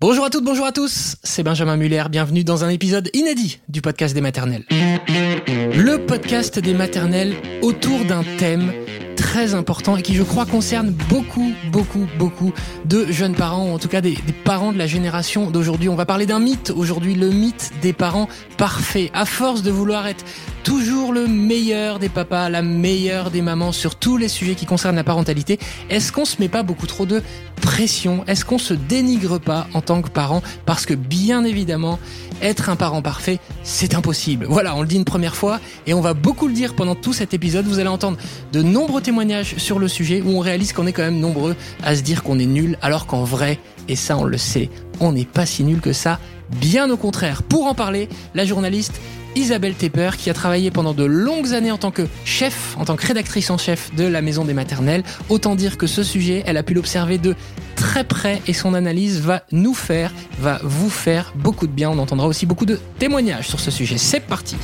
Bonjour à toutes, bonjour à tous, c'est Benjamin Muller, bienvenue dans un épisode inédit du podcast des maternelles. Le podcast des maternelles autour d'un thème très important et qui je crois concerne beaucoup, beaucoup, beaucoup de jeunes parents, ou en tout cas des, parents de la génération d'aujourd'hui. On va parler d'un mythe aujourd'hui, le mythe des parents parfaits. À force de vouloir être toujours le meilleur des papas, la meilleure des mamans sur tous les sujets qui concernent la parentalité, est-ce qu'on se met pas beaucoup trop de pression? Est-ce qu'on se dénigre pas en tant que parent? Parce que bien évidemment, être un parent parfait, c'est impossible. Voilà, on dit une première fois et on va beaucoup le dire pendant tout cet épisode. Vous allez entendre de nombreux témoignages sur le sujet où on réalise qu'on est quand même nombreux à se dire qu'on est nul alors qu'en vrai, et ça on le sait, on n'est pas si nul que ça. Bien au contraire. Pour en parler, la journaliste Isabelle Tepper, qui a travaillé pendant de longues années en tant que chef, en tant que rédactrice en chef de la Maison des Maternelles. Autant dire que ce sujet, elle a pu l'observer de très près et son analyse va nous faire, va vous faire beaucoup de bien. On entendra aussi beaucoup de témoignages sur ce sujet. C'est parti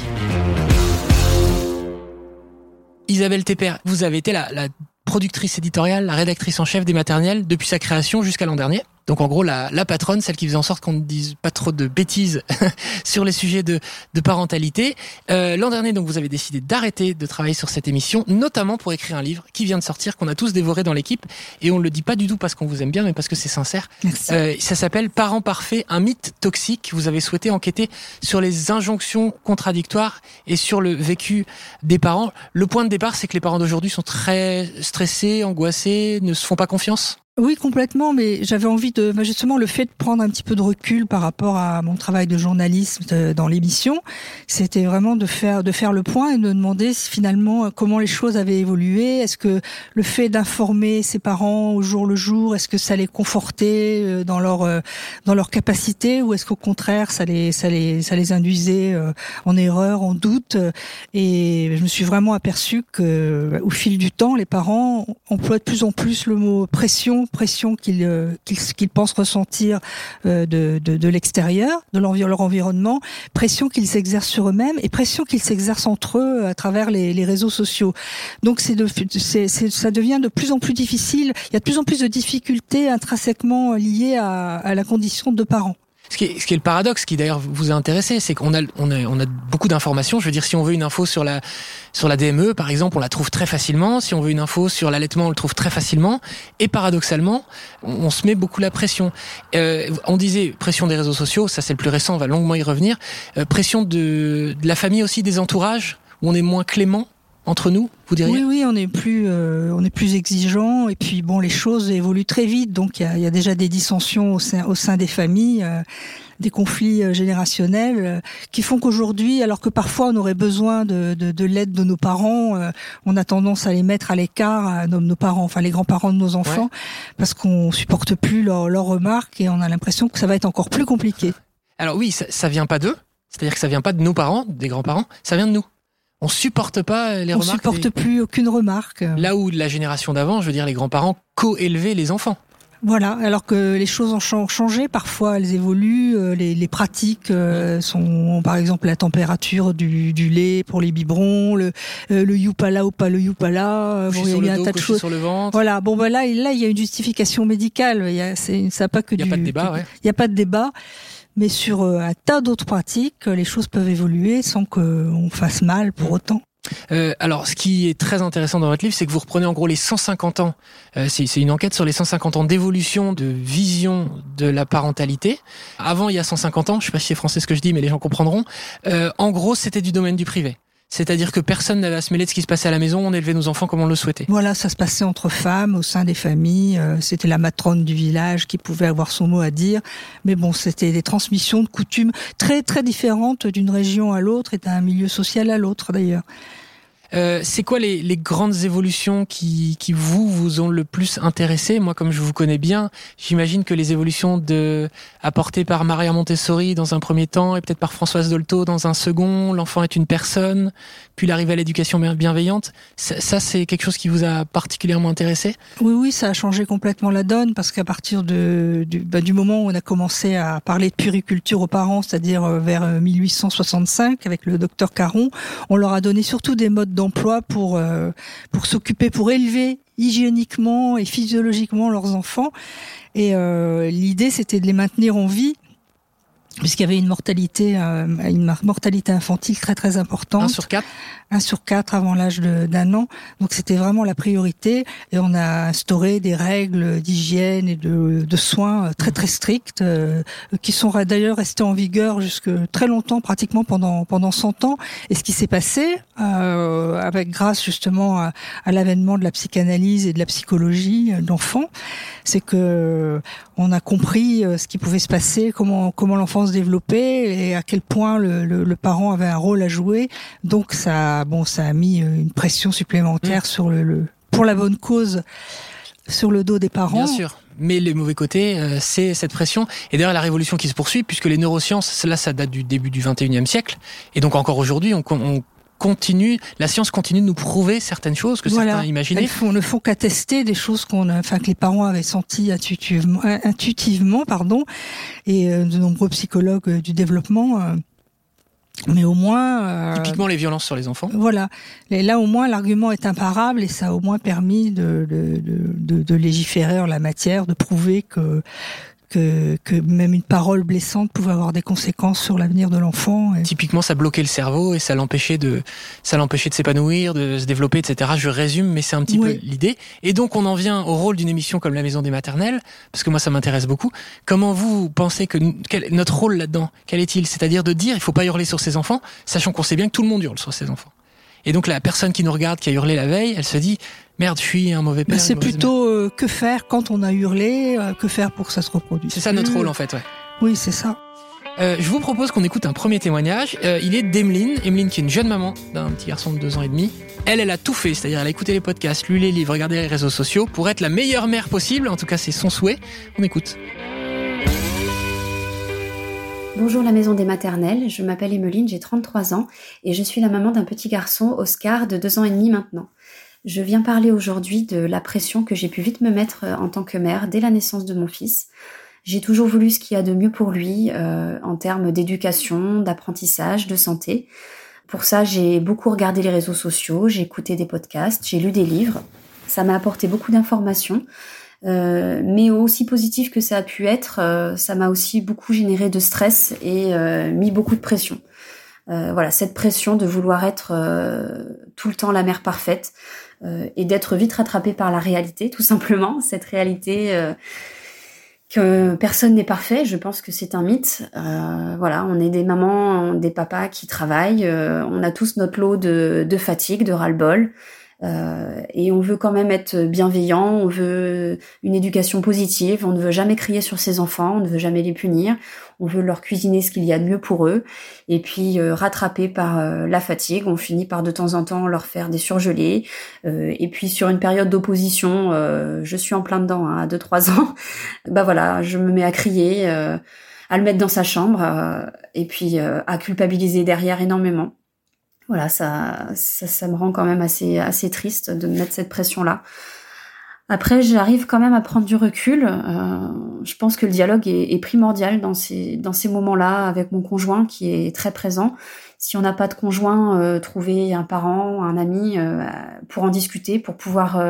Isabelle Tepper, vous avez été la, la productrice éditoriale, la rédactrice en chef des maternelles depuis sa création jusqu'à l'an dernier. Donc en gros la, la patronne, celle qui faisait en sorte qu'on ne dise pas trop de bêtises sur les sujets de, de parentalité. Euh, L'an dernier, donc vous avez décidé d'arrêter de travailler sur cette émission, notamment pour écrire un livre qui vient de sortir, qu'on a tous dévoré dans l'équipe, et on ne le dit pas du tout parce qu'on vous aime bien, mais parce que c'est sincère. Euh, ça s'appelle Parents parfaits, un mythe toxique. Vous avez souhaité enquêter sur les injonctions contradictoires et sur le vécu des parents. Le point de départ, c'est que les parents d'aujourd'hui sont très stressés, angoissés, ne se font pas confiance. Oui, complètement, mais j'avais envie de, bah, justement, le fait de prendre un petit peu de recul par rapport à mon travail de journaliste euh, dans l'émission, c'était vraiment de faire, de faire le point et de demander finalement comment les choses avaient évolué. Est-ce que le fait d'informer ses parents au jour le jour, est-ce que ça les confortait euh, dans leur, euh, dans leur capacité ou est-ce qu'au contraire, ça les, ça les, ça les induisait en erreur, en doute? Et je me suis vraiment aperçu que, au fil du temps, les parents emploient de plus en plus le mot pression pression qu'ils euh, pensent ressentir euh, de, de, l'extérieur, de leur environnement, pression qu'ils s'exercent sur eux-mêmes et pression qu'ils s'exercent entre eux à travers les, réseaux sociaux. Donc c'est, ça devient de plus en plus difficile. Il y a de plus en plus de difficultés intrinsèquement liées à, à la condition de parents. Ce qui, est, ce qui est le paradoxe, qui d'ailleurs vous a intéressé, c'est qu'on a, on a, on a beaucoup d'informations. Je veux dire, si on veut une info sur la, sur la DME, par exemple, on la trouve très facilement. Si on veut une info sur l'allaitement, on le trouve très facilement. Et paradoxalement, on, se met beaucoup la pression. Euh, on disait pression des réseaux sociaux, ça c'est le plus récent, on va longuement y revenir. Euh, pression de, de la famille aussi, des entourages, où on est moins clément entre nous, vous diriez Oui, oui, on est plus, euh, on est plus exigeant. Et puis bon, les choses évoluent très vite, donc il y a, y a, déjà des dissensions au sein, au sein des familles, euh, des conflits euh, générationnels, euh, qui font qu'aujourd'hui, alors que parfois on aurait besoin de, de, de l'aide de nos parents, euh, on a tendance à les mettre à l'écart, nos, nos, parents, enfin les grands-parents de nos enfants, ouais. parce qu'on supporte plus leurs leur remarques et on a l'impression que ça va être encore plus compliqué. Alors oui, ça, ça vient pas d'eux, c'est-à-dire que ça vient pas de nos parents, des grands-parents, ça vient de nous on supporte pas les on remarques. On supporte des... plus aucune remarque. Là où la génération d'avant, je veux dire, les grands-parents co-élevaient les enfants. Voilà, alors que les choses ont changé, parfois elles évoluent, euh, les, les pratiques euh, sont, par exemple, la température du, du lait pour les biberons, le, euh, le youpala ou pas le youpala, bon, il y a un tas de choses. Sur le ventre. Voilà, bon ben là, là il y a une justification médicale, il y a, ça pas que il y a du, pas de débat, du, ouais. il y a pas de débat. Mais sur un tas d'autres pratiques, les choses peuvent évoluer sans qu'on fasse mal pour autant. Euh, alors, ce qui est très intéressant dans votre livre, c'est que vous reprenez en gros les 150 ans. Euh, c'est une enquête sur les 150 ans d'évolution de vision de la parentalité. Avant, il y a 150 ans, je sais pas si c'est français ce que je dis, mais les gens comprendront. Euh, en gros, c'était du domaine du privé. C'est-à-dire que personne n'avait à se mêler de ce qui se passait à la maison, on élevait nos enfants comme on le souhaitait. Voilà, ça se passait entre femmes, au sein des familles, euh, c'était la matrone du village qui pouvait avoir son mot à dire, mais bon, c'était des transmissions de coutumes très très différentes d'une région à l'autre et d'un milieu social à l'autre d'ailleurs. Euh, c'est quoi les, les, grandes évolutions qui, qui, vous vous ont le plus intéressé? Moi, comme je vous connais bien, j'imagine que les évolutions de apportées par Maria Montessori dans un premier temps et peut-être par Françoise Dolto dans un second, l'enfant est une personne, puis l'arrivée à l'éducation bienveillante, ça, c'est quelque chose qui vous a particulièrement intéressé? Oui, oui, ça a changé complètement la donne parce qu'à partir de, du, bah, du moment où on a commencé à parler de puriculture aux parents, c'est-à-dire euh, vers 1865 avec le docteur Caron, on leur a donné surtout des modes pour euh, pour s'occuper, pour élever hygiéniquement et physiologiquement leurs enfants. Et l'idée, c'était de les maintenir en vie puisqu'il y avait une mortalité, euh, une mortalité infantile très très importante. Un sur quatre? Un sur quatre avant l'âge d'un an. Donc c'était vraiment la priorité. Et on a instauré des règles d'hygiène et de, de, soins très très strictes, euh, qui sont d'ailleurs restées en vigueur jusque très longtemps, pratiquement pendant pendant 100 ans. Et ce qui s'est passé, euh, avec grâce justement à, à l'avènement de la psychanalyse et de la psychologie d'enfants, c'est que on a compris ce qui pouvait se passer, comment comment l'enfant se développer et à quel point le, le, parent avait un rôle à jouer. Donc ça, bon, ça a mis euh, une pression supplémentaire mmh. sur le, pour la bonne cause sur le dos des parents. Bien sûr. Mais les mauvais côtés, euh, c'est cette pression. Et d'ailleurs, la révolution qui se poursuit, puisque les neurosciences, là, ça date du début du 21e siècle. Et donc encore aujourd'hui, on, on continue, la science continue de nous prouver certaines choses que certains imaginaient. On ne font qu'attester des choses qu'on, enfin que les parents avaient senties intuitivement, intuitivement, pardon, et euh, de nombreux psychologues euh, du développement. Euh, mais au moins. Typiquement les violences sur les enfants. Voilà. Et là, au moins, l'argument est imparable et ça a au moins permis de, de, de, de légiférer en la matière, de prouver que que, même une parole blessante pouvait avoir des conséquences sur l'avenir de l'enfant. Typiquement, ça bloquait le cerveau et ça l'empêchait de, ça l'empêchait de s'épanouir, de se développer, etc. Je résume, mais c'est un petit peu l'idée. Et donc, on en vient au rôle d'une émission comme la Maison des Maternelles, parce que moi, ça m'intéresse beaucoup. Comment vous pensez que notre rôle là-dedans, quel est-il? C'est-à-dire de dire, il faut pas hurler sur ses enfants, sachant qu'on sait bien que tout le monde hurle sur ses enfants. Et donc la personne qui nous regarde, qui a hurlé la veille, elle se dit merde, je suis un mauvais père. C'est plutôt euh, que faire quand on a hurlé, euh, que faire pour que ça se reproduise? C'est ça notre rôle en fait, ouais. Oui, c'est ça. Euh, je vous propose qu'on écoute un premier témoignage. il est d'Emeline, Emeline qui est une jeune maman d'un petit garçon de deux ans et demi. Elle, elle a tout fait, c'est-à-dire elle a écouté les podcasts, lu les livres, regardé les réseaux sociaux pour être la meilleure mère possible. En tout cas, c'est son souhait. On écoute. Bonjour la maison des maternelles, je m'appelle Emeline, j'ai 33 ans et je suis la maman d'un petit garçon, Oscar, de 2 ans et demi maintenant. Je viens parler aujourd'hui de la pression que j'ai pu vite me mettre euh, en tant que mère dès la naissance de mon fils. J'ai toujours voulu ce qu'il y a de mieux pour lui euh, en termes d'éducation, d'apprentissage, de santé. Pour ça, j'ai beaucoup regardé les réseaux sociaux, j'ai écouté des podcasts, j'ai lu des livres. Ça m'a apporté beaucoup d'informations. Euh, mais aussi positif que ça a pu être, euh, ça m'a aussi beaucoup généré de stress et euh, mis beaucoup de pression. voilà, cette pression de vouloir être tout le temps la mère parfaite et d'être vite rattrapée par la réalité, tout simplement. Cette réalité que personne n'est parfait, je pense que c'est un mythe. voilà, on est des mamans, des papas qui travaillent, on a tous notre lot de, de fatigue, de ras-le-bol. Euh, et on veut quand même être bienveillant, on veut une éducation positive, on ne veut jamais crier sur ses enfants, on ne veut jamais les punir, on veut leur cuisiner ce qu'il y a de mieux pour eux. Et puis euh, rattrapé par euh, la fatigue, on finit par de temps en temps leur faire des surgelés. et puis sur une période d'opposition, je suis en plein dedans, hein, à 2-3 ans, bah voilà, je me mets à crier, à le mettre dans sa chambre, et puis à culpabiliser derrière énormément voilà, ça, ça, me rend quand même assez, assez triste de mettre cette pression-là. Après, j'arrive quand même à prendre du recul. Euh, je pense que le dialogue est, primordial dans ces, dans ces moments-là avec mon conjoint qui est très présent. Si on n'a pas de conjoint, euh, trouver un parent, un ami euh, pour en discuter, pour pouvoir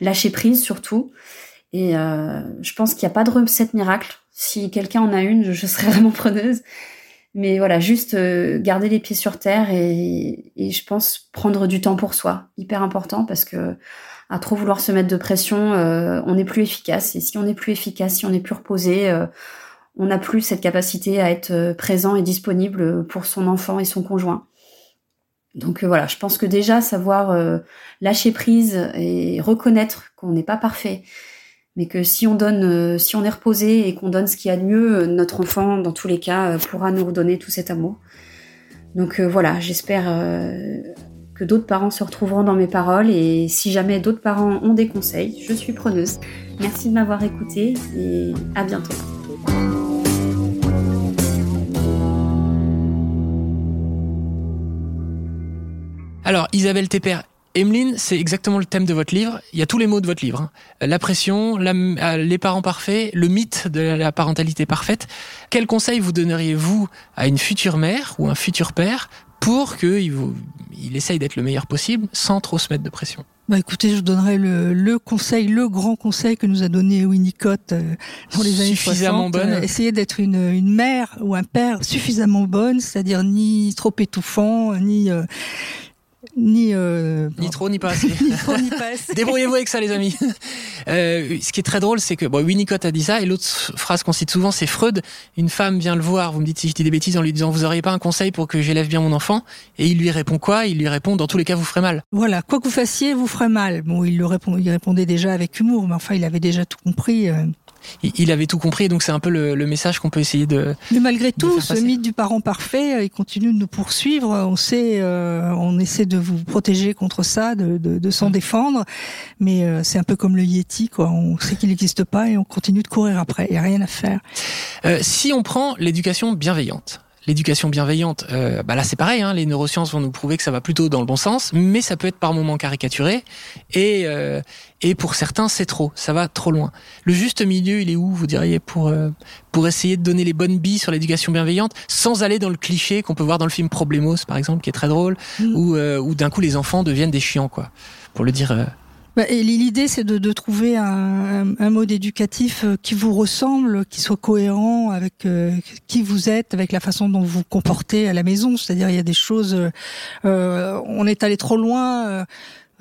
lâcher prise surtout. Et je pense qu'il n'y a pas de recette miracle. Si quelqu'un en a une, je serais vraiment preneuse. Mais voilà, juste euh, garder les pieds sur terre et, je pense prendre du temps pour soi, hyper important parce que à trop vouloir se mettre de pression, euh, on n'est plus efficace. Et si on n'est plus efficace, si on n'est plus reposé, euh, on n'a plus cette capacité à être présent et disponible pour son enfant et son conjoint. Donc voilà, je pense que déjà savoir lâcher prise et reconnaître qu'on n'est pas parfait, mais que si on donne, euh, si on est reposé et qu'on donne ce qu'il y a de mieux, euh, notre enfant, dans tous les cas, euh, pourra nous redonner tout cet amour. Donc voilà, j'espère que d'autres parents se retrouveront dans mes paroles et si jamais d'autres parents ont des conseils, je suis preneuse. Merci de m'avoir écouté et à bientôt. Alors Isabelle Tepper Emeline, c'est exactement le thème de votre livre. Il y a tous les mots de votre livre. Hein. La pression, euh, les parents parfaits, le mythe de la parentalité parfaite. Quel conseil vous donneriez-vous à une future mère ou un futur père pour qu'il il essaye d'être le meilleur possible sans trop se mettre de pression? Bah écoutez, je donnerai le, le, conseil, le grand conseil que nous a donné Winnicott euh, dans les années suffisamment 60. Bonne. Euh, essayez d'être une, une mère ou un père suffisamment bonne, c'est-à-dire ni trop étouffant, ni ni euh, ni trop ni pas assez. assez. Débrouillez-vous avec ça les amis. Euh, ce qui est très drôle c'est que bon, Winnicott a dit ça et l'autre phrase qu'on cite souvent c'est Freud. Une femme vient le voir, vous me dites si je dis des bêtises en lui disant vous auriez pas un conseil pour que j'élève bien mon enfant? Et il lui répond quoi? Il lui répond dans tous les cas vous ferez mal. Voilà, quoi que vous fassiez vous ferez mal. Bon, il le répond, il répondait déjà avec humour, mais enfin il avait déjà tout compris. Euh il avait tout compris, donc c'est un peu le, le message qu'on peut essayer de. Mais malgré tout, ce mythe du parent parfait, il continue de nous poursuivre. On sait, euh, on essaie de vous protéger contre ça, de, de, de s'en mmh. défendre, mais euh, c'est un peu comme le Yeti, quoi. On sait qu'il n'existe pas et on continue de courir après. Il n'y a rien à faire. Euh, si on prend l'éducation bienveillante, l'éducation bienveillante, euh, bah là c'est pareil, hein, les neurosciences vont nous prouver que ça va plutôt dans le bon sens, mais ça peut être par moments caricaturé, et, euh, et pour certains c'est trop, ça va trop loin. Le juste milieu, il est où, vous diriez, pour, euh, pour essayer de donner les bonnes billes sur l'éducation bienveillante, sans aller dans le cliché qu'on peut voir dans le film Problemos, par exemple, qui est très drôle, mmh. où, euh, où d'un coup les enfants deviennent des chiants, quoi, pour le dire... Bah, L'idée, c'est de, de, trouver un, un, mode éducatif euh, qui vous ressemble, qui soit cohérent avec euh, qui vous êtes, avec la façon dont vous vous comportez à la maison. C'est-à-dire, il y a des choses, euh, on est allé trop loin. Euh,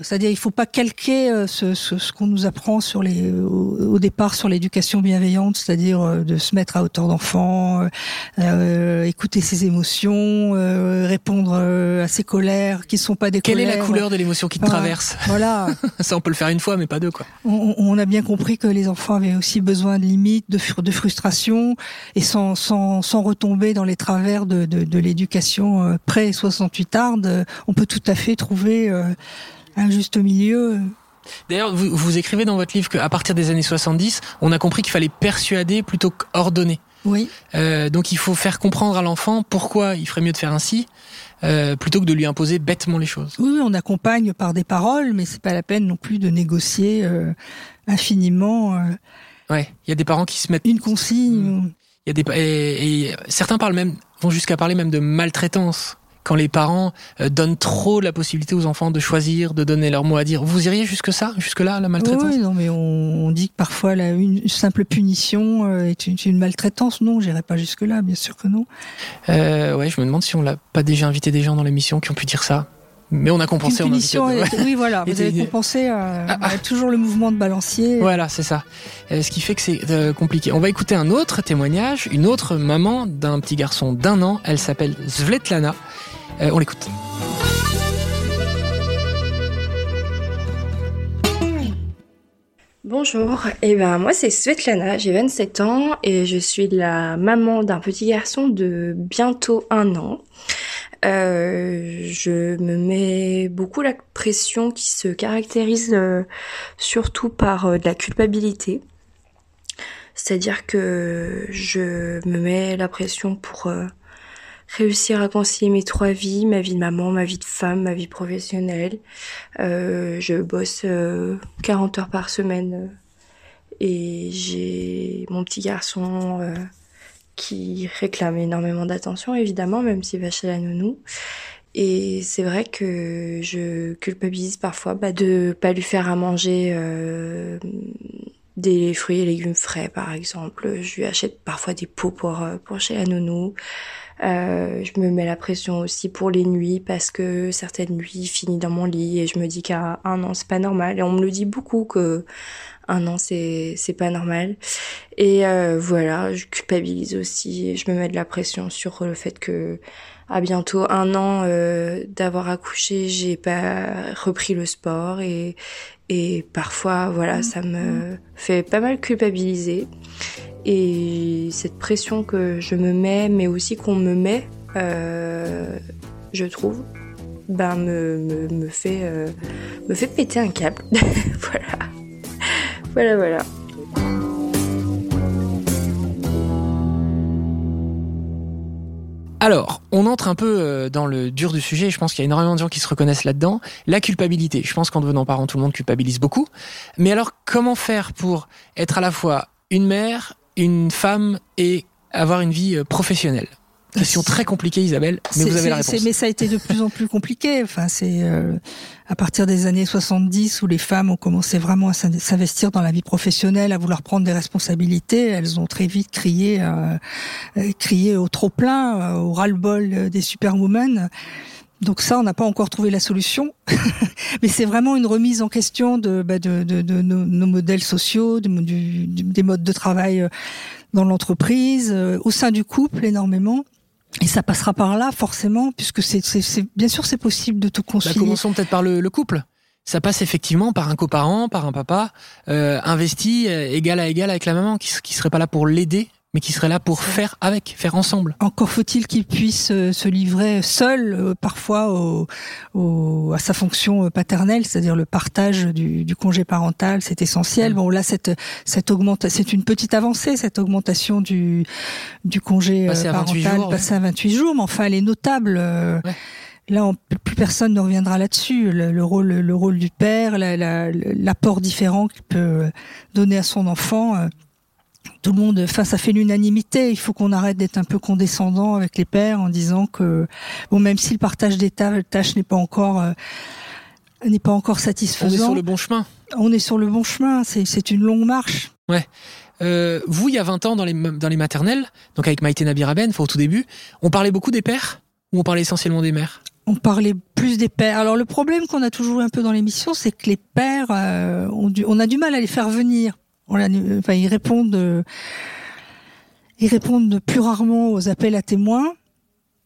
c'est-à-dire, il faut pas calquer euh, ce, ce, ce qu'on nous apprend sur les, au, départ sur l'éducation bienveillante, c'est-à-dire euh, de se mettre à hauteur d'enfant, euh, écouter ses émotions, euh, répondre à ses colères, qui sont pas des Quelle colères. est la couleur de l'émotion qui te traverse? Voilà. Ça, on peut le faire une fois, mais pas deux, quoi. On, on, a bien compris que les enfants avaient aussi besoin de limites, de, de frustration, et sans, sans, sans retomber dans les travers de, de, de l'éducation pré 68 arde, on peut tout à fait trouver un juste milieu. D'ailleurs, vous, vous, écrivez dans votre livre qu'à partir des années 70, on a compris qu'il fallait persuader plutôt qu'ordonner. Oui. Euh, donc il faut faire comprendre à l'enfant pourquoi il ferait mieux de faire ainsi, euh, plutôt que de lui imposer bêtement les choses. Oui, on accompagne par des paroles, mais c'est pas la peine non plus de négocier euh, infiniment. Ouais, il y a des parents qui se mettent une consigne. Il y a des et, et certains parlent même vont jusqu'à parler même de maltraitance quand les parents euh, donnent trop la possibilité aux enfants de choisir, de donner leur mot à dire. Vous iriez jusque ça, jusque là, la maltraitance? Oui, non, mais on, on, dit que parfois la, une simple punition euh, est une, une maltraitance. Non, j'irai pas jusque là, bien sûr que non. Euh, ouais, je me demande si on l'a pas déjà invité des gens dans l'émission qui ont pu dire ça. Mais on a compensé. Une punition, on a oui, voilà, vous avez compensé euh, ah, ah. toujours le mouvement de balancier. Voilà, c'est ça. Euh, ce qui fait que c'est euh, compliqué. On va écouter un autre témoignage, une autre maman d'un petit garçon d'un an. Elle s'appelle Svetlana. Euh, on l'écoute. Bonjour, et eh ben moi c'est Svetlana, j'ai 27 ans et je suis la maman d'un petit garçon de bientôt un an. Euh, je me mets beaucoup la pression qui se caractérise euh, surtout par de la culpabilité. C'est-à-dire que je me mets la pression pour réussir à concilier mes trois vies, ma vie de maman, ma vie de femme, ma vie professionnelle. Euh, je bosse euh, 40 heures par semaine euh, et j'ai mon petit garçon euh, qui réclame énormément d'attention, évidemment, même s'il va chez la nounou. Et c'est vrai que je culpabilise parfois bah, de pas lui faire à manger euh, des fruits et légumes frais, par exemple. Je lui achète parfois des pots pour, pour chez la nounou. Euh, je me mets la pression aussi pour les nuits parce que certaines nuits finit dans mon lit et je me dis qu'à un an c'est pas normal. Et on me le dit beaucoup que un an c'est c'est pas normal. Et euh, voilà je culpabilise aussi et je me mets de la pression sur le fait que à bientôt un an euh, d'avoir accouché j'ai pas repris le sport et et parfois voilà ça me fait pas mal culpabiliser et cette pression que je me mets, mais aussi qu'on me met, euh, je trouve, ben me, me, fait euh, me fait péter un câble. voilà, voilà, voilà. Alors, on entre un peu euh, dans le dur du sujet. Je pense qu'il y a énormément de gens qui se reconnaissent là-dedans. La culpabilité. Je pense qu'en devenant parent, tout le monde culpabilise beaucoup. Mais alors, comment faire pour être à la fois une mère, une femme et avoir une vie professionnelle Question très compliquée, Isabelle, mais vous avez la réponse. Mais ça a été de plus en plus compliqué. Enfin, c'est euh, à partir des années 70 où les femmes ont commencé vraiment à s'investir dans la vie professionnelle, à vouloir prendre des responsabilités. Elles ont très vite crié, euh, euh crié au trop plein, au ras-le-bol des superwomen. Donc ça, on n'a pas encore trouvé la solution, mais c'est vraiment une remise en question de, bah de, de, de nos, nos, modèles sociaux, de, des modes de travail dans l'entreprise, au sein du couple énormément. Et ça passera par là, forcément, puisque c'est, bien sûr, c'est possible de tout bah, concilier. commençons peut-être par le, couple. Ça passe effectivement par un coparent, par un papa, euh, investi euh, égal à égal avec la maman, qui, qui serait pas là pour l'aider, mais qui serait là pour faire avec, faire ensemble. Encore faut-il qu'il puisse euh, se livrer seul, euh, parfois, au, à sa fonction euh, paternelle, c'est-à-dire le partage du, du congé parental, c'est essentiel. Mm. Bon, là, cette, cette augmentation, c'est une petite avancée, cette augmentation du, du congé parental, passé à 28 jours, mais enfin, elle est notable. Là, plus personne ne reviendra là-dessus. Le, rôle, le rôle du père, l'apport différent qu'il peut donner à son enfant tout le monde, enfin, ça fait l'unanimité. Il faut qu'on arrête d'être un peu condescendant avec les pères en disant que, bon, même si le partage des tâches n'est pas encore, euh, n'est pas encore satisfaisant. On est sur le bon chemin. On est sur le bon chemin. C'est une longue marche. Ouais. Euh, vous, il y a 20 ans, dans les, dans les maternelles, donc avec Maïté Nabiraben, au tout début, on parlait beaucoup des pères ou on parlait essentiellement des mères? On parlait plus des pères. Alors le problème qu'on a toujours eu un peu dans l'émission, c'est que les pères, euh, on a du mal à les faire venir enfin, ils répondent, euh, ils répondent plus rarement aux appels à témoins.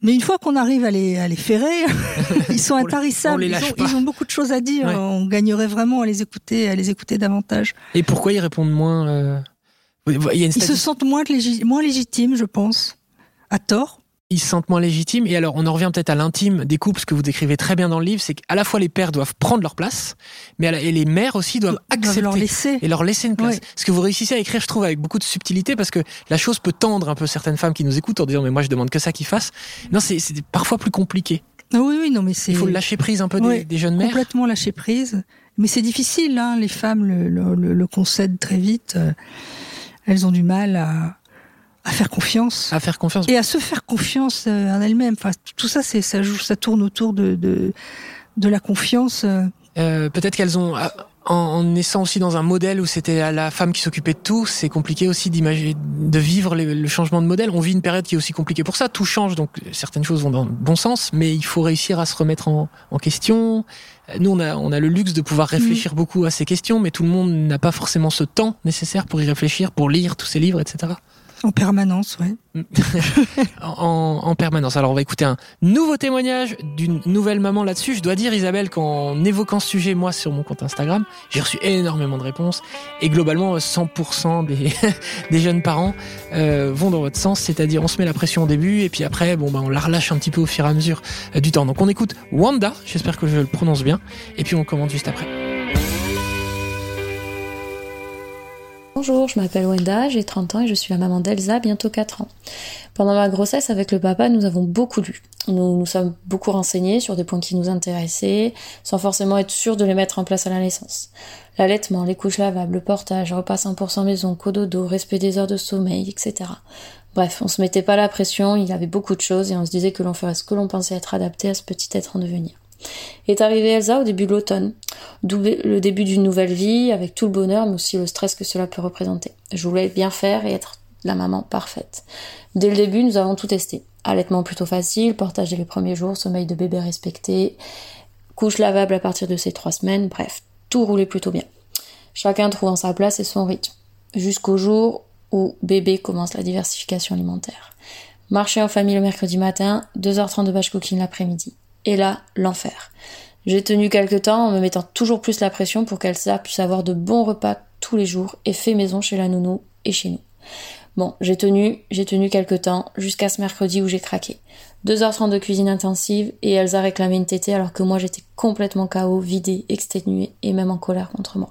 Mais une fois qu'on arrive à les, à les ferrer, ils sont intarissables. Ils ont, ils, ont, beaucoup de choses à dire. On gagnerait vraiment à les écouter, à les écouter davantage. Et pourquoi ils répondent moins euh... Ils se sentent moins, moins légitimes, je pense, à tort ils se sentent moins légitimes. Et alors, on en revient peut-être à l'intime des couples, ce que vous décrivez très bien dans le livre, c'est qu'à la fois les pères doivent prendre leur place, mais et les mères aussi doivent accepter leur laisser. et leur laisser une place. Ce que vous réussissez à écrire, je trouve, avec beaucoup de subtilité, parce que la chose peut tendre un peu certaines femmes qui nous écoutent en disant mais moi je demande que ça qu'ils fassent. Non, c'est parfois plus compliqué. Ah oui, oui, non, mais c'est. Il faut lâcher prise un peu des, jeunes mères. Complètement lâcher prise. Mais c'est difficile, hein. Les femmes le, le, le concèdent très vite. Euh, elles ont du mal à, à faire confiance. À faire confiance. Et à se faire confiance euh, en elle-même. Enfin, tout ça, c'est ça joue, ça tourne autour de de, de la confiance. Euh. euh, Peut-être qu'elles ont, en, naissant aussi dans un modèle où c'était la femme qui s'occupait de tout, c'est compliqué aussi d'imaginer, de vivre le changement de modèle. On vit une période qui est aussi compliquée pour ça. Tout change, donc certaines choses vont dans le bon sens, mais il faut réussir à se remettre en, en question. Nous, on a, on a le luxe de pouvoir réfléchir mm. beaucoup à ces questions, mais tout le monde n'a pas forcément ce temps nécessaire pour y réfléchir, pour lire tous ces livres, etc. En permanence, oui. en, en, permanence. Alors on va écouter un nouveau témoignage d'une nouvelle maman là-dessus. Je dois dire Isabelle qu'en évoquant ce sujet, moi sur mon compte Instagram, j'ai reçu énormément de réponses et globalement 100% des, des jeunes parents euh, vont dans votre sens, c'est-à-dire on se met la pression au début et puis après bon bah on la relâche un petit peu au fur et à mesure euh, du temps. Donc on écoute Wanda, j'espère que je le prononce bien, et puis on commente juste après. Bonjour, je m'appelle Wenda, j'ai 30 ans et je suis la maman d'Elsa, bientôt 4 ans. Pendant ma grossesse avec le papa, nous avons beaucoup lu. Nous nous sommes beaucoup renseignés sur des points qui nous intéressaient, sans forcément être sûrs de les mettre en place à la naissance. L'allaitement, les couches lavables, le portage, repas 100% maison, cododo, respect des heures de sommeil, etc. Bref, on se mettait pas la pression, il y avait beaucoup de choses et on se disait que l'on ferait ce que l'on pensait être adapté à ce petit être en devenir. Est arrivée Elsa au début de l'automne, le début d'une nouvelle vie, avec tout le bonheur, mais aussi le stress que cela peut représenter. Je voulais bien faire et être la maman parfaite. Dès le début, nous avons tout testé. Allaitement plutôt facile, portage dès les premiers jours, sommeil de bébé respecté, couche lavable à partir de ces trois semaines, bref, tout roulait plutôt bien. Chacun trouvant sa place et son rythme. Jusqu'au jour où bébé commence la diversification alimentaire. Marcher en famille le mercredi matin, 2h30 de batch cooking l'après-midi. Et là, l'enfer. J'ai tenu quelque temps en me mettant toujours plus la pression pour qu'Elsa puisse avoir de bons repas tous les jours et fait maison chez la nounou et chez nous. Bon, j'ai tenu, j'ai tenu quelque temps, jusqu'à ce mercredi où j'ai craqué. Deux heures trente de cuisine intensive et Elsa réclamait une tétée alors que moi j'étais complètement KO, vidée, exténuée et même en colère contre moi.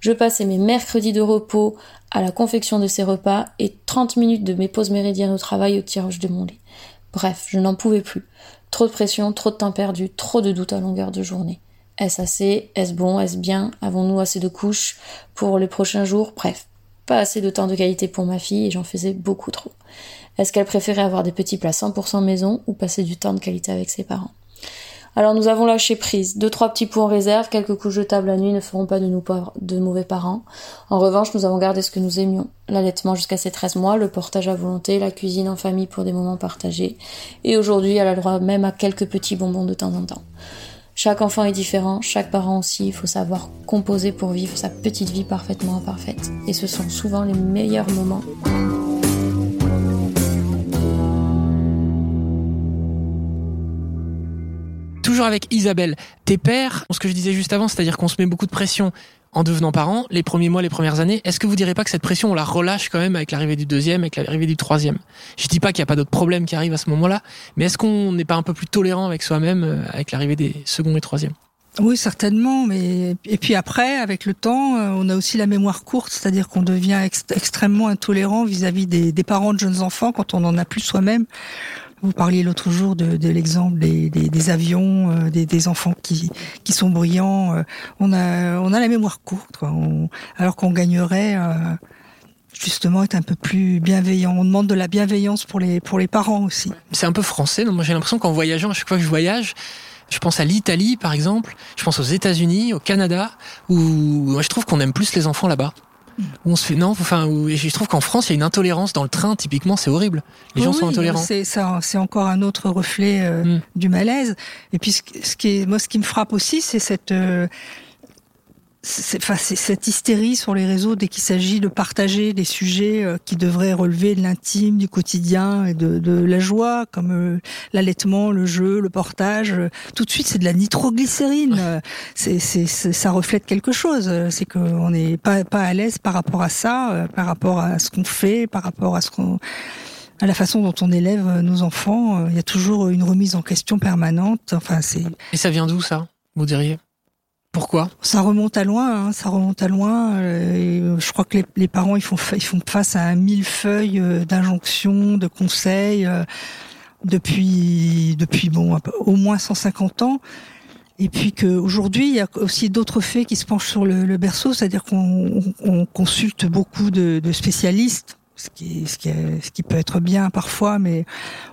Je passais mes mercredis de repos à la confection de ces repas et 30 minutes de mes pauses méridiennes au travail au tirage de mon lit. Bref, je n'en pouvais plus. Trop de pression, trop de temps perdu, trop de doutes à longueur de journée. Est-ce assez? Est-ce bon? Est-ce bien? Avons-nous assez de couches pour les prochains jours? Bref, pas assez de temps de qualité pour ma fille et j'en faisais beaucoup trop. Est-ce qu'elle préférait avoir des petits plats 100% maison ou passer du temps de qualité avec ses parents? Alors nous avons lâché prise. Deux, trois petits pots en réserve, quelques couches de table la nuit ne feront pas de nous de mauvais parents. En revanche, nous avons gardé ce que nous aimions. L'allaitement jusqu'à ses 13 mois, le portage à volonté, la cuisine en famille pour des moments partagés. Et aujourd'hui, elle a le droit même à quelques petits bonbons de temps en temps. Chaque enfant est différent, chaque parent aussi, il faut savoir composer pour vivre sa petite vie parfaitement imparfaite. Et ce sont souvent les meilleurs moments. Avec Isabelle, tes pères, ce que je disais juste avant, c'est-à-dire qu'on se met beaucoup de pression en devenant parent, les premiers mois, les premières années, est-ce que vous direz pas que cette pression, on la relâche quand même avec l'arrivée du deuxième, avec l'arrivée du troisième? Je dis pas qu'il n'y a pas d'autres problèmes qui arrivent à ce moment-là, mais est-ce qu'on n'est pas un peu plus tolérant avec soi-même euh, avec l'arrivée des second et troisième oui, certainement, mais et puis après, avec le temps, euh, on a aussi la mémoire courte, c'est-à-dire qu'on devient extrêmement intolérant vis-à-vis des, parents de jeunes enfants quand on en a plus soi-même. Vous parliez l'autre jour de, de l'exemple des, des, des, avions, euh, des, des, enfants qui, qui sont bruyants. Euh, on a, on a la mémoire courte, quoi. alors qu'on gagnerait euh, justement être un peu plus bienveillant. On demande de la bienveillance pour les, pour les parents aussi. C'est un peu français. Non Moi, j'ai l'impression qu'en voyageant, à chaque fois que je voyage, je pense à l'Italie, par exemple. Je pense aux États-Unis, au Canada, où je trouve qu'on aime plus les enfants là-bas on se fait non enfin je trouve qu'en France il y a une intolérance dans le train typiquement c'est horrible. Les gens sont intolérants. c'est ça c'est encore un autre reflet euh, mm. du malaise. Et puis ce, qui est moi ce qui me frappe aussi c'est cette euh, c'est enfin, cette hystérie sur les réseaux dès qu'il s'agit de partager des sujets euh, qui devraient relever de l'intime, du quotidien et de, de la joie, comme euh, l'allaitement, le jeu, le portage. Euh, tout de suite, c'est de la nitroglycérine. C'est, c'est, ça reflète quelque chose. C'est qu'on n'est pas, pas à l'aise par rapport à ça, par rapport à ce qu'on fait, par rapport à ce qu'on à la façon dont on élève nos enfants. Il y a toujours une remise en question permanente. Enfin, c'est. Et ça vient d'où ça? Vous diriez? Pourquoi? Ça remonte à loin, hein, ça remonte à loin. Euh, je crois que les, parents ils font ils font face à un millefeuille euh, d'injonctions, de conseils euh, depuis depuis bon au moins 150 ans. Et puis qu'aujourd'hui, il y a aussi d'autres faits qui se penchent sur le, berceau, c'est-à-dire qu'on consulte beaucoup de spécialistes ce qui, ce, qui ce qui peut être bien parfois, mais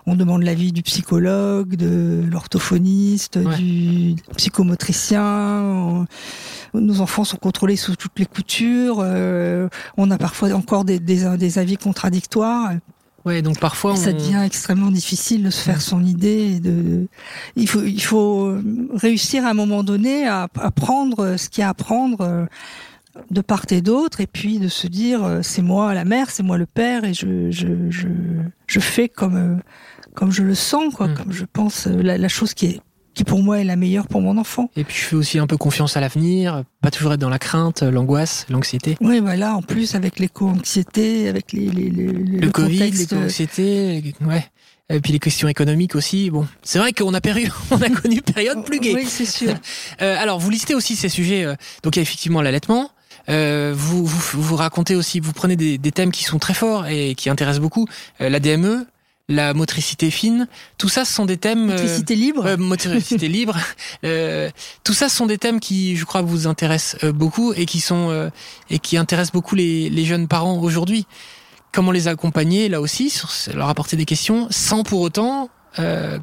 on demande l'avis du psychologue, de l'orthophoniste, du psychomotricien. Nos enfants sont contrôlés sous toutes les coutures. Euh, on a parfois encore des, des, des avis contradictoires. Ouais, donc parfois ça devient extrêmement difficile de se faire son idée. De, il faut, il faut réussir à un moment donné à, à prendre ce qu'il y a à prendre de part et d'autre, et puis de se dire euh, c'est moi la mère, c'est moi le père, et je je je, je fais comme euh, comme je le sens, quoi, mm. comme je pense euh, la, chose qui est qui pour moi est la meilleure pour mon enfant. Et puis je fais aussi un peu confiance à l'avenir, pas toujours être dans la crainte, l'angoisse, l'anxiété. Oui, voilà, en plus avec l'éco-anxiété, avec les, les, les le, le Covid, l'éco-anxiété, ouais. Et puis les questions économiques aussi. Bon, c'est vrai qu'on a perdu, on a connu une période plus gaie. Oui, c'est sûr. alors, vous listez aussi ces sujets. donc, il y a effectivement l'allaitement, euh, vous, vous, vous racontez aussi, vous prenez des, des, thèmes qui sont très forts et qui intéressent beaucoup. Euh, la DME, la motricité fine, tout ça, ce sont des thèmes. Euh, motricité libre. motricité libre. tout ça, ce sont des thèmes qui, je crois, vous intéressent beaucoup et qui sont et qui intéressent beaucoup les, les jeunes parents aujourd'hui. Comment les accompagner là aussi, sur, leur apporter des questions, sans pour autant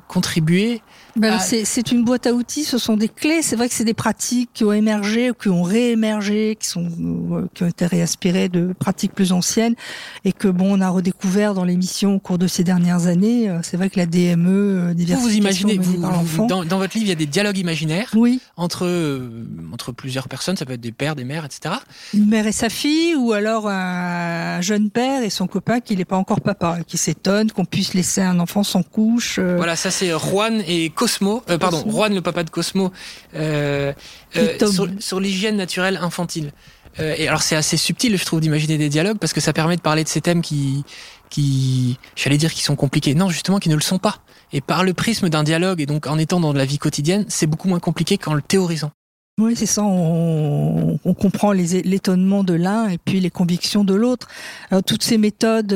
contribuer ben, c'est une boîte à outils, ce sont des clés. C'est vrai que c'est des pratiques qui ont émergé, qui ont réémergé, qui sont euh, qui ont été réaspirées de pratiques plus anciennes et que bon on a redécouvert dans l'émission au cours de ces dernières années. Euh, c'est vrai que la DME, euh, vous, vous imaginez, vous, dans, dans, votre livre, il y a des dialogues imaginaires oui. entre entre plusieurs personnes. Ça peut être des pères, des mères, etc. Une mère et sa fille, ou alors un jeune père et son copain qui n'est pas encore papa, qui s'étonne qu'on puisse laisser un enfant sans couche. Voilà, ça c'est Juan et Cosmo, euh, pardon, Juan, le papa de Cosmo, euh, euh, sur, sur l'hygiène naturelle infantile. et alors c'est assez subtil, je trouve, d'imaginer des dialogues parce que ça permet de parler de ces thèmes qui, qui, j'allais dire, qui sont compliqués. Non, justement, qui ne le sont pas. Et par le prisme d'un dialogue et donc en étant dans la vie quotidienne, c'est beaucoup moins compliqué qu'en le théorisant. Oui, c'est ça. On, on comprend l'étonnement de l'un et puis les convictions de l'autre. Toutes ces méthodes,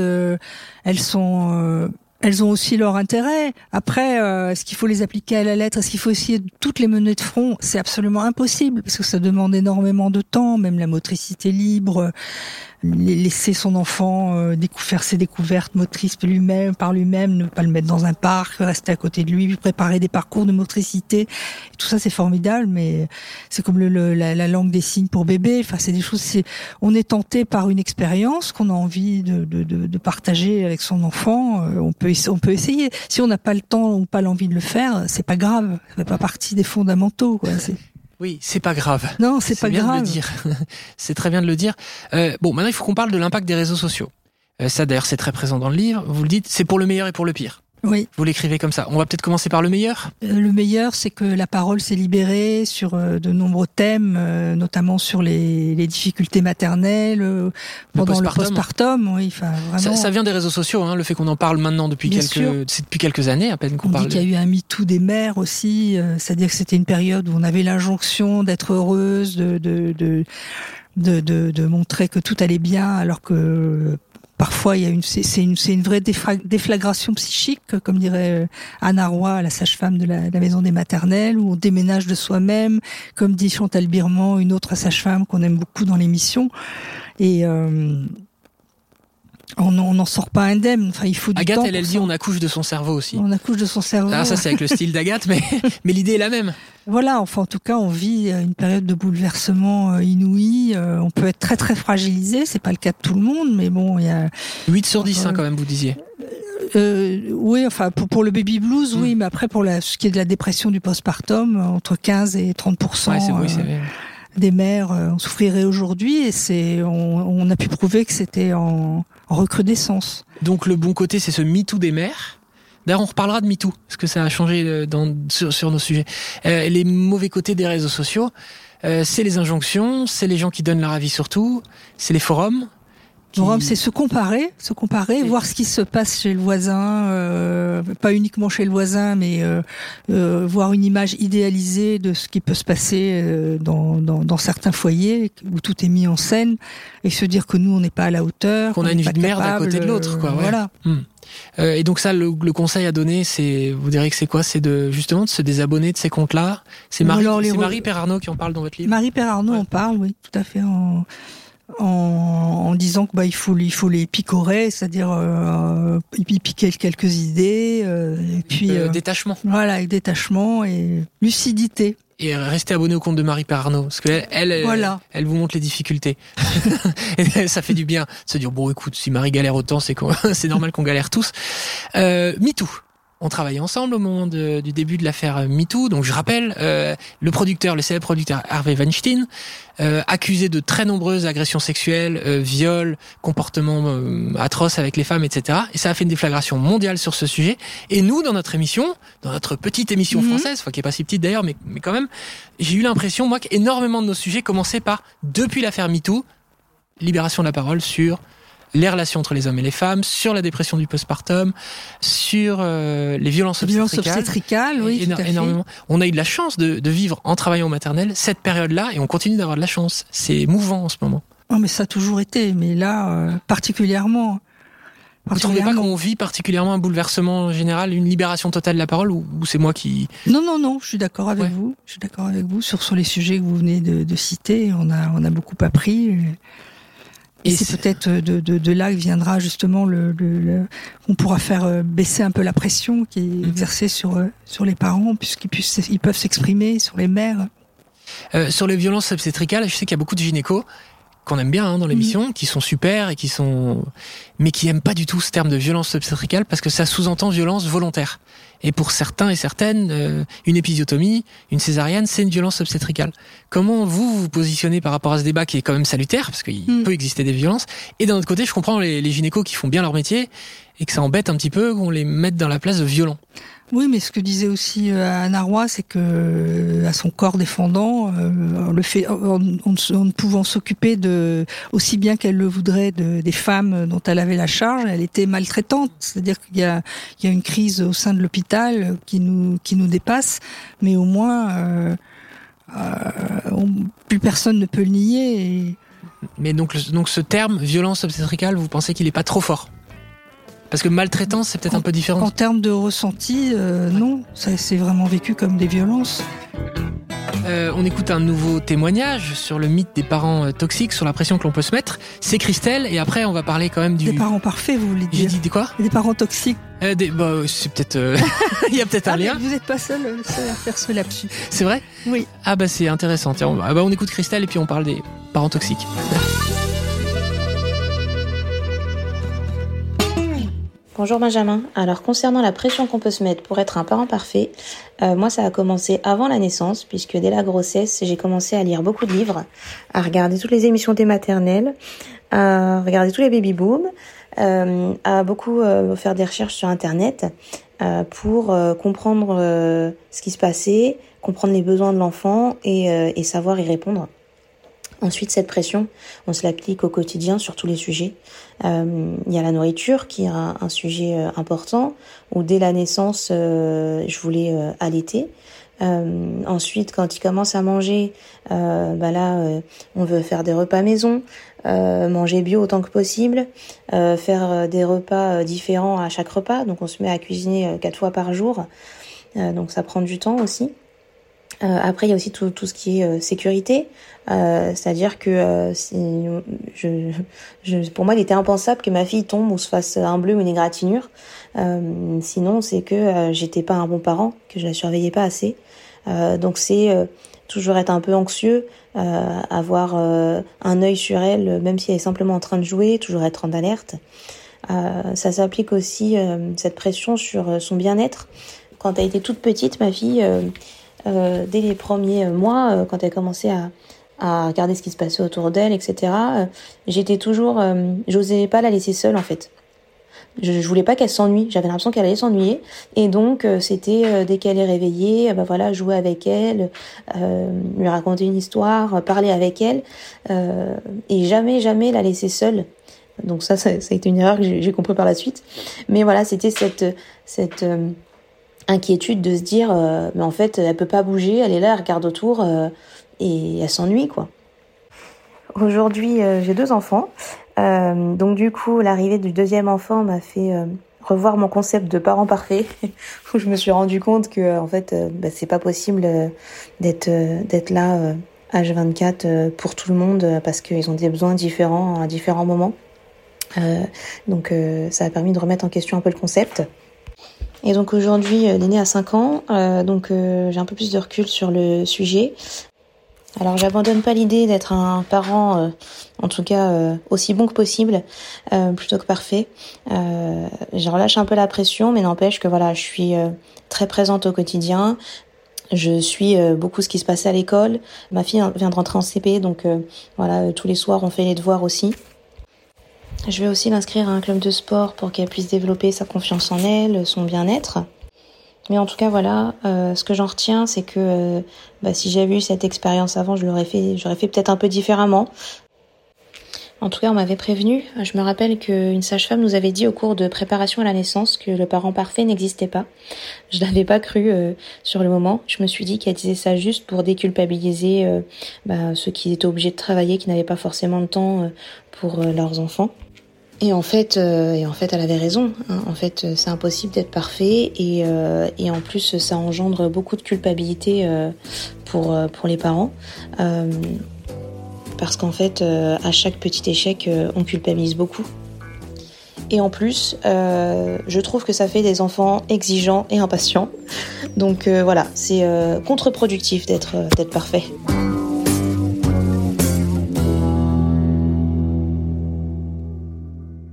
elles sont elles ont aussi leur intérêt. Après, euh, est-ce qu'il faut les appliquer à la lettre? Est-ce qu'il faut essayer toutes les mener de front? C'est absolument impossible parce que ça demande énormément de temps, même la motricité libre. laisser son enfant euh, faire ses découvertes motrices lui-même, par lui-même, ne pas le mettre dans un parc, rester à côté de lui, lui préparer des parcours de motricité. tout ça, c'est formidable, mais c'est comme le, la, la, langue des signes pour bébé. Enfin, c'est des choses. On est tenté par une expérience qu'on a envie de, de, de, de, partager avec son enfant. Euh, on peut, on peut essayer. Si on n'a pas le temps ou pas l'envie de le faire, c'est pas grave. Ça fait pas partie des fondamentaux. Quoi. Oui, c'est pas grave. Non, c'est pas bien grave. De le dire. c'est très bien de le dire. Euh, bon, maintenant il faut qu'on parle de l'impact des réseaux sociaux. Euh, ça d'ailleurs c'est très présent dans le livre. Vous le dites, c'est pour le meilleur et pour le pire. Oui. Vous l'écrivez comme ça. On va peut-être commencer par le meilleur. Euh, le meilleur, c'est que la parole s'est libérée sur euh, de nombreux thèmes, euh, notamment sur les, les difficultés maternelles pendant le postpartum. oui, enfin, vraiment. Ça, ça, vient des réseaux sociaux, hein, le fait qu'on en parle maintenant depuis Bien quelques, c'est depuis quelques années à peine qu'on On parle. dit qu'il y a eu un MeToo des mères aussi, c'est-à-dire que c'était une période où on avait l'injonction d'être heureuse, de, de, de de, de, de, montrer que tout allait bien alors que Parfois, il y a une, c'est une, c'est une vraie déflagration psychique, comme dirait euh, Anna Roy, la sage-femme de la, maison des maternelles, où on déménage de soi-même, comme dit Chantal Birman, une autre sage-femme qu'on aime beaucoup dans l'émission. Et euh, on n'en sort pas indemne. Enfin, il faut du Agathe, temps. elle, elle dit on accouche de son cerveau aussi. On accouche de son cerveau. Ah, ça, c'est avec le style d'Agathe, mais, mais l'idée est la même. Voilà, enfin, en tout cas, on vit une période de bouleversement euh, inouï. Euh, on peut être très, très fragilisé. C'est pas le cas de tout le monde, mais bon, il y a. 8 sur 10, hein, quand même, vous disiez. Euh, oui, enfin pour, pour le baby blues, oui, mm. mais après pour la, ce qui est de la dépression du postpartum, entre 15 et 30 ouais, c'est, oui, c'est vrai des mères euh, souffriraient aujourd'hui et c'est on, a pu prouver que c'était en, recrudescence. Donc le bon côté c'est ce MeToo des mères. D'ailleurs, on reparlera de MeToo, parce que ça a changé euh, sur, nos sujets. Euh, les mauvais côtés des réseaux sociaux, c'est les injonctions, c'est les gens qui donnent leur avis sur tout, c'est les forums, c'est se comparer, se comparer, voir ce qui se passe chez le voisin, euh, pas uniquement chez le voisin, mais euh, euh, voir une image idéalisée de ce qui peut se passer euh, dans, dans, dans, certains foyers où tout est mis en scène, et se dire que nous on n'est pas à la hauteur, qu'on a une vie de merde à côté de l'autre, quoi. Ouais. Voilà. Euh, et donc ça, le, le, conseil à donner, c'est, vous direz que c'est quoi? C'est de justement de se désabonner de ces comptes-là. C'est Marie, Marie Perarnaud qui en parle dans votre livre. Marie Perarnaud en parle, oui, tout à fait. En en, en, disant que bah il faut il faut les picorer, c'est-à-dire euh, piquer quelques idées euh, et puis euh, détachement. Voilà, avec détachement et lucidité. Et restez abonné au compte de Marie Perarnaud, parce qu'elle, elle, voilà. elle, vous montre les difficultés. et ça fait du bien se dire bon, écoute, si Marie galère autant, c'est c'est normal qu'on galère tous. Euh, MeToo on travaillait ensemble au moment du début de l'affaire MeToo. Donc je rappelle, euh, le producteur, le célèbre producteur Harvey Weinstein, euh, accusé de très nombreuses agressions sexuelles, euh, viols, comportements euh, atroces avec les femmes, etc. Et ça a fait une déflagration mondiale sur ce sujet. Et nous, dans notre émission, dans notre petite émission mhm. française, qui est pas si petite d'ailleurs, mais, mais quand même, j'ai eu l'impression, moi, qu'énormément de nos sujets commençaient par, depuis l'affaire MeToo, libération de la parole sur les relations entre les hommes et les femmes, sur la dépression du postpartum, sur euh, les violences obstétricales. oui, énormément. On a eu de la chance de, vivre en travaillant au maternel cette période-là et on continue d'avoir de la chance. C'est mouvant en ce moment. Non, mais ça a toujours été, mais là, euh, particulièrement. Vous ne trouvez pas qu'on vit particulièrement un bouleversement général, une libération totale de la parole, ou, c'est moi qui... Non, non, non, je suis d'accord avec vous. Je suis d'accord avec vous sur, sur les sujets que vous venez de, de citer. On a, on a beaucoup appris. Et, c'est peut-être de, de, de, là que viendra justement le, le, on pourra faire euh, baisser un peu la pression qui est mhm. exercée sur euh, sur les parents puisqu'ils puissent ils peuvent s'exprimer sur les mères. Euh, sur les violences obstétricales, je sais qu'il y a beaucoup de gynécos qu'on aime bien hein, dans l'émission, qui sont super et qui sont, mais qui aiment pas du tout ce terme de violence obstétricale parce que ça sous-entend violence volontaire. Et pour certains et certaines, euh, une épisiotomie, une césarienne, c'est une violence obstétricale. Comment vous vous positionnez par rapport à ce débat qui est quand même salutaire parce qu'il hmm. peut exister des violences Et d'un autre côté, je comprends les, les gynécos qui font bien leur métier et que ça embête un petit peu qu'on les mette dans la place de violents. Oui, mais ce que disait aussi euh, Anna Roy, c'est que euh, à son corps défendant, euh, le fait, en, ne pouvant s'occuper de aussi bien qu'elle le voudrait de, des femmes dont elle avait la charge, elle était maltraitante. C'est-à-dire qu'il y a, il y a une crise au sein de l'hôpital qui nous qui nous dépasse, mais au moins euh, plus personne ne peut le nier. Mais donc, donc ce terme violence obstétricale, vous pensez qu'il est pas trop fort? Parce que maltraitance, c'est peut-être un peu différent. En termes de ressenti, euh, non. Ça, c'est vraiment vécu comme des violences. Euh, on écoute un nouveau témoignage sur le mythe des parents euh, toxiques, sur la pression que l'on peut se mettre. C'est Christelle, et après on va parler quand même du. Des parents parfaits, vous voulez dire J'ai dit des quoi? Des parents toxiques. Euh, des... bah, c'est peut-être. euh, Il y a peut-être un Ah, lien. vous n'êtes pas seul, seul à faire ce lapsus. C'est vrai? Oui. Ah bah c'est intéressant. Tiens, on... ah bah, on écoute Christelle et puis on parle des parents toxiques. Bonjour Benjamin. Alors concernant la pression qu'on peut se mettre pour être un parent parfait, euh, moi ça a commencé avant la naissance puisque dès la grossesse j'ai commencé à lire beaucoup de livres, à regarder toutes les émissions des maternelles, à regarder tous les baby booms, euh, à beaucoup euh, faire des recherches sur internet euh, pour euh, comprendre euh, ce qui se passait, comprendre les besoins de l'enfant et, et savoir y répondre. Ensuite, cette pression, on se l'applique au quotidien sur tous les sujets. Euh, il y a la nourriture qui est un, sujet euh, important, où dès la naissance, euh, je voulais euh, allaiter. Euh, ensuite, quand il commence à manger, bah là, on veut faire des repas maison, manger bio autant que possible, faire des repas différents à chaque repas. Donc, on se met à cuisiner quatre fois par jour. Donc, ça prend du temps aussi. Euh, après, il y a aussi tout, tout ce qui est euh, sécurité, euh, c'est-à-dire que euh, je, je, pour moi, il était impensable que ma fille tombe ou se fasse un bleu ou une égratignure. Euh, sinon, c'est que euh, j'étais pas un bon parent, que je la surveillais pas assez. Donc, c'est toujours être un peu anxieux, avoir un œil sur elle, même si elle est simplement en train de jouer, toujours être en alerte. Ça s'applique aussi cette pression sur son bien-être. Quand elle était toute petite, ma fille. Euh, dès les premiers mois, euh, quand elle commençait à, regarder ce qui se passait autour d'elle, etc., euh, j'étais toujours, j'osais pas la laisser seule en fait. Je, je voulais pas qu'elle s'ennuie. J'avais l'impression qu'elle allait s'ennuyer, et donc c'était dès qu'elle est réveillée, bah voilà, jouer avec elle, lui raconter une histoire, parler avec elle, et jamais, jamais la laisser seule. Donc ça, ça, ça a été une erreur que j'ai compris par la suite. Mais voilà, c'était cette, cette inquiétude de se dire euh, mais en fait elle peut pas bouger elle est là elle regarde autour euh, et elle s'ennuie quoi. Aujourd'hui euh, j'ai deux enfants. Euh, donc du coup l'arrivée du deuxième enfant m'a fait euh, revoir mon concept de parent parfait où je me suis rendu compte que en fait euh, bah, c'est pas possible d'être d'être là H24 euh, pour tout le monde parce qu'ils ont des besoins différents à différents moments. Donc ça a permis de remettre en question un peu le concept et donc aujourd'hui, euh, l'aîné a 5 ans, euh, donc euh, j'ai un peu plus de recul sur le sujet. Alors j'abandonne pas l'idée d'être un parent, en tout cas aussi bon que possible, plutôt que parfait. Je relâche un peu la pression, mais n'empêche que voilà, je suis très présente au quotidien. Je suis beaucoup ce qui se passe à l'école. Ma fille vient de rentrer en CP, donc voilà, tous les soirs on fait les devoirs aussi. Je vais aussi l'inscrire à un club de sport pour qu'elle puisse développer sa confiance en elle, son bien-être. Mais en tout cas, voilà, euh, ce que j'en retiens, c'est que euh, bah, si j'avais eu cette expérience avant, je l'aurais fait, j'aurais fait peut-être un peu différemment. En tout cas, on m'avait prévenu. Je me rappelle qu'une sage-femme nous avait dit au cours de préparation à la naissance que le parent parfait n'existait pas. Je n'avais pas cru euh, sur le moment. Je me suis dit qu'elle disait ça juste pour déculpabiliser euh, bah, ceux qui étaient obligés de travailler, qui n'avaient pas forcément de temps euh, pour leurs enfants. Et en fait, euh, en fait, elle avait raison. hein. En fait, euh, c'est impossible d'être parfait, et, euh, et en plus, ça engendre beaucoup de culpabilité pour pour les parents, parce qu'en fait, à chaque petit échec, on culpabilise beaucoup. Et en plus, je trouve que ça fait des enfants exigeants et impatients. Donc voilà, c'est contre-productif d'être d'être parfait.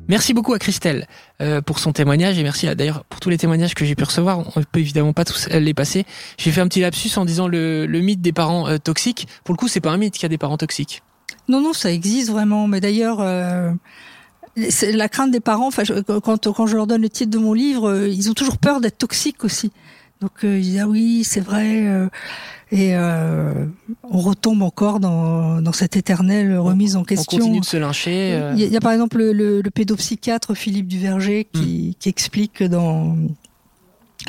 Merci beaucoup à Christelle euh, pour son témoignage et merci d'ailleurs pour tous les témoignages que j'ai pu recevoir. On peut évidemment pas tous euh, les passer. J'ai fait un petit lapsus en disant le, mythe des parents euh, toxiques. Pour le coup, c'est pas un mythe qu'il y a des parents toxiques. Non, non, ça existe vraiment. Mais d'ailleurs, la crainte des parents. Quand je leur donne le titre de mon livre, ils ont toujours peur d'être toxiques aussi. Donc euh, ils disent ah oui, c'est vrai. euh, et euh, on retombe encore dans dans cette éternelle remise en On question. continue de se lyncher. Il y, a, il y a par exemple le, le- le pédopsychiatre Philippe Duverger qui, qui explique dans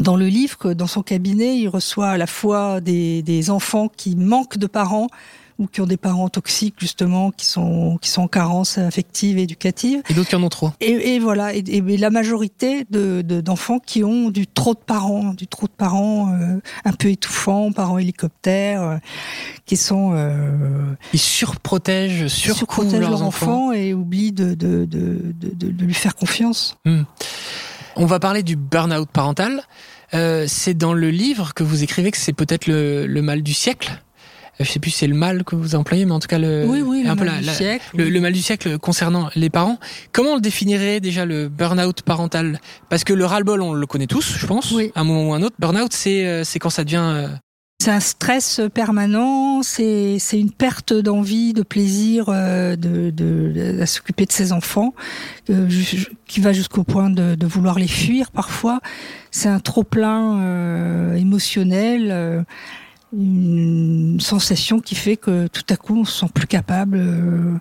dans le livre que dans son cabinet, il reçoit à la fois des, des enfants qui manquent de parents, ou qui ont des parents toxiques justement, qui sont qui sont en carence affective et éducative. Et d'autres qui en ont trop. Et, et voilà, et, et, la majorité de d'enfants qui ont du trop de parents, du trop de parents euh, un peu étouffants, parents hélicoptères, euh, qui sont euh, ils surprotègent, surprotègent leurs, enfants. et oublient de de, de lui faire confiance. Hmm. On va parler du burn-out parental. C'est dans le livre que vous écrivez que c'est peut-être le, le mal du siècle. Euh, je sais plus si c'est le mal que vous employez, mais en tout cas le, oui, oui, le mal du siècle. Le, mal du siècle concernant les parents. Comment on le définirait déjà le burn-out parental? Parce que le ras-le-bol, on le connaît tous, je pense, oui. à un moment ou un autre. Burn-out, c'est euh, c'est quand ça devient c'est un stress permanent, c'est une perte d'envie, de plaisir, de, de, de, s'occuper de ses enfants, qui va jusqu'au point de, de, vouloir les fuir parfois. C'est un trop plein euh, émotionnel. Une sensation qui fait que tout à coup on se sent plus capable euh,